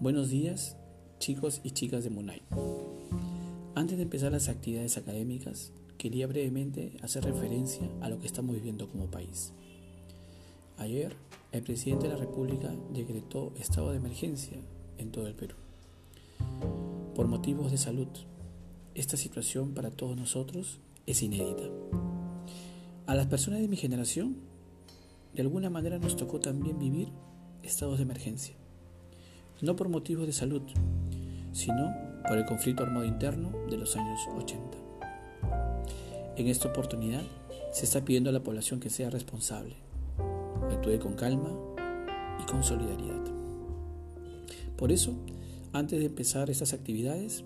Buenos días, chicos y chicas de Munay. Antes de empezar las actividades académicas, quería brevemente hacer referencia a lo que estamos viviendo como país. Ayer, el presidente de la República decretó estado de emergencia en todo el Perú. Por motivos de salud, esta situación para todos nosotros es inédita. A las personas de mi generación, de alguna manera nos tocó también vivir estados de emergencia no por motivos de salud, sino por el conflicto armado interno de los años 80. En esta oportunidad se está pidiendo a la población que sea responsable, actúe con calma y con solidaridad. Por eso, antes de empezar estas actividades,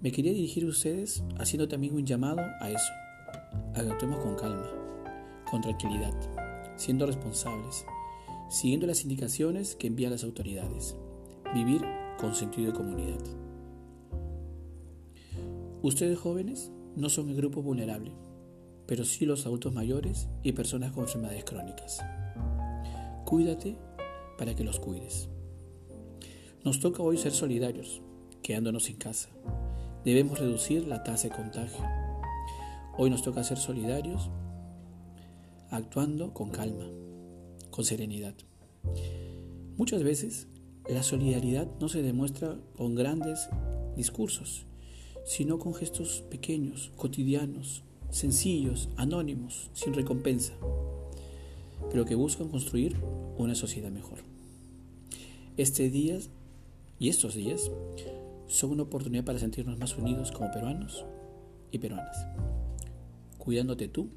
me quería dirigir a ustedes haciendo también un llamado a eso, actuemos con calma, con tranquilidad, siendo responsables, siguiendo las indicaciones que envían las autoridades Vivir con sentido de comunidad. Ustedes jóvenes no son el grupo vulnerable, pero sí los adultos mayores y personas con enfermedades crónicas. Cuídate para que los cuides. Nos toca hoy ser solidarios, quedándonos en casa. Debemos reducir la tasa de contagio. Hoy nos toca ser solidarios, actuando con calma, con serenidad. Muchas veces la solidaridad no se demuestra con grandes discursos, sino con gestos pequeños, cotidianos, sencillos, anónimos, sin recompensa, pero que buscan construir una sociedad mejor. Este día y estos días son una oportunidad para sentirnos más unidos como peruanos y peruanas. Cuidándote tú,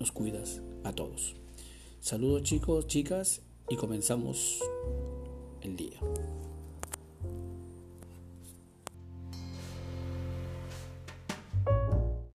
nos cuidas a todos. Saludos chicos, chicas y comenzamos el día.